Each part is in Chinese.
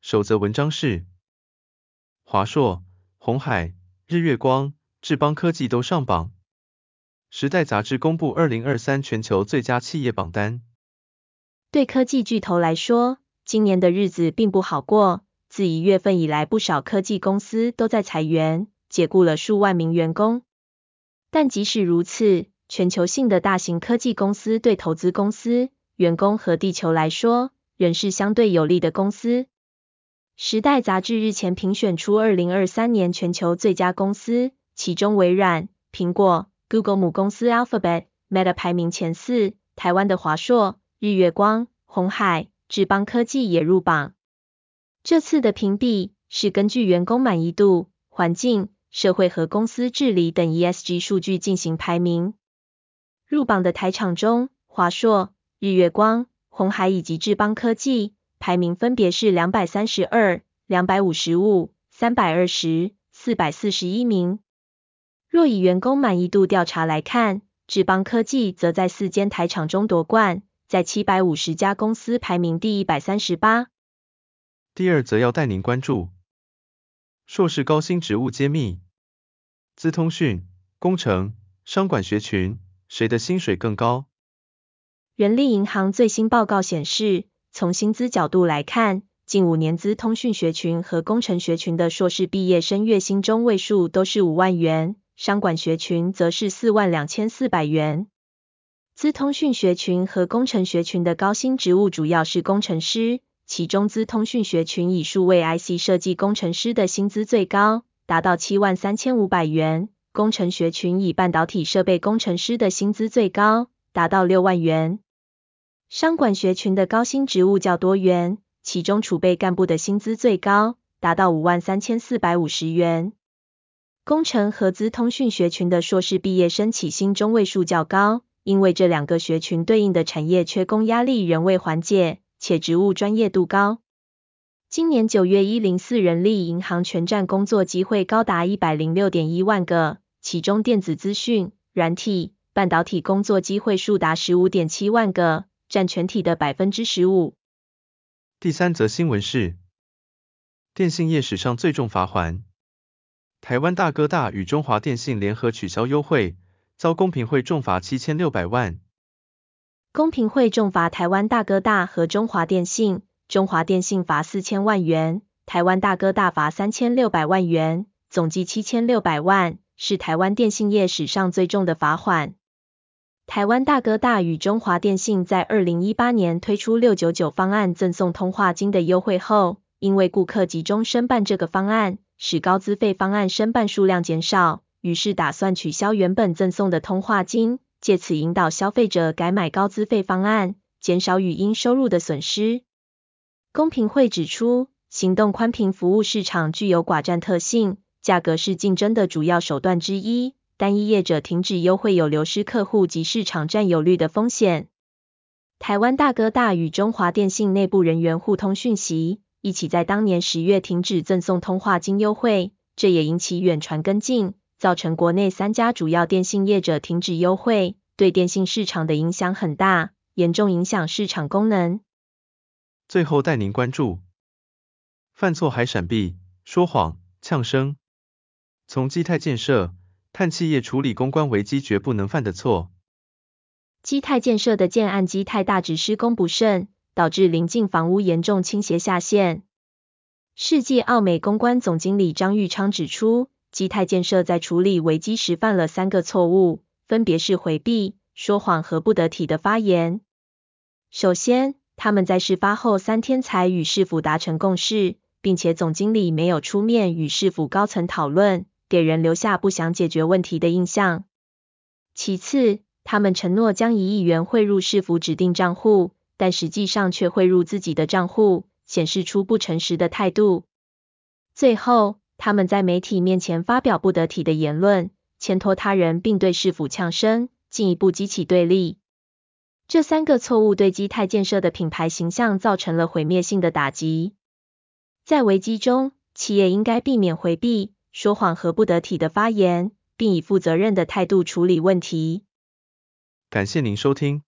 首则文章是：华硕、鸿海、日月光、智邦科技都上榜。时代杂志公布二零二三全球最佳企业榜单。对科技巨头来说，今年的日子并不好过。自一月份以来，不少科技公司都在裁员，解雇了数万名员工。但即使如此，全球性的大型科技公司对投资公司、员工和地球来说，仍是相对有利的公司。时代杂志日前评选出二零二三年全球最佳公司，其中微软、苹果、Google 母公司 Alphabet、Meta 排名前四，台湾的华硕、日月光、红海、智邦科技也入榜。这次的评比是根据员工满意度、环境、社会和公司治理等 ESG 数据进行排名。入榜的台厂中，华硕、日月光、红海以及智邦科技。排名分别是两百三十二、两百五十五、三百二十、四百四十一名。若以员工满意度调查来看，智邦科技则在四间台厂中夺冠，在七百五十家公司排名第一百三十八。第二则要带您关注，硕士高薪职务揭秘，资通讯、工程、商管学群，谁的薪水更高？人力银行最新报告显示。从薪资角度来看，近五年资通讯学群和工程学群的硕士毕业生月薪中位数都是五万元，商管学群则是四万两千四百元。资通讯学群和工程学群的高薪职务主要是工程师，其中资通讯学群以数位 IC 设计工程师的薪资最高，达到七万三千五百元；工程学群以半导体设备工程师的薪资最高，达到六万元。商管学群的高薪职务较多元，其中储备干部的薪资最高，达到五万三千四百五十元。工程合资通讯学群的硕士毕业生起薪中位数较高，因为这两个学群对应的产业缺工压力仍未缓解，且职务专业度高。今年九月一零四人力银行全站工作机会高达一百零六点一万个，其中电子资讯、软体、半导体工作机会数达十五点七万个。占全体的百分之十五。第三则新闻是，电信业史上最重罚锾，台湾大哥大与中华电信联合取消优惠，遭公平会重罚七千六百万。公平会重罚台湾大哥大和中华电信，中华电信罚四千万元，台湾大哥大罚三千六百万元，总计七千六百万，是台湾电信业史上最重的罚锾。台湾大哥大与中华电信在二零一八年推出六九九方案赠送通话金的优惠后，因为顾客集中申办这个方案，使高资费方案申办数量减少，于是打算取消原本赠送的通话金，借此引导消费者改买高资费方案，减少语音收入的损失。公平会指出，行动宽频服务市场具有寡占特性，价格是竞争的主要手段之一。单一业者停止优惠有流失客户及市场占有率的风险。台湾大哥大与中华电信内部人员互通讯息，一起在当年十月停止赠送通话金优惠，这也引起远传跟进，造成国内三家主要电信业者停止优惠，对电信市场的影响很大，严重影响市场功能。最后带您关注，犯错还闪避，说谎，呛声，从基泰建设。碳企业处理公关危机绝不能犯的错。基泰建设的建案基泰大直施工不慎，导致邻近房屋严重倾斜下陷。世纪奥美公关总经理张玉昌指出，基泰建设在处理危机时犯了三个错误，分别是回避、说谎和不得体的发言。首先，他们在事发后三天才与市府达成共识，并且总经理没有出面与市府高层讨论。给人留下不想解决问题的印象。其次，他们承诺将一亿元汇入市府指定账户，但实际上却汇入自己的账户，显示出不诚实的态度。最后，他们在媒体面前发表不得体的言论，牵拖他人，并对市府呛声，进一步激起对立。这三个错误对基泰建设的品牌形象造成了毁灭性的打击。在危机中，企业应该避免回避、说谎和不得体的发言，并以负责任的态度处理问题。感谢您收听，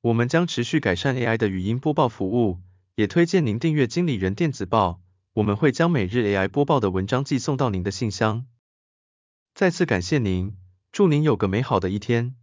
我们将持续改善 AI 的语音播报服务，也推荐您订阅经理人电子报。我们会将每日 AI 播报的文章寄送到您的信箱。再次感谢您，祝您有个美好的一天。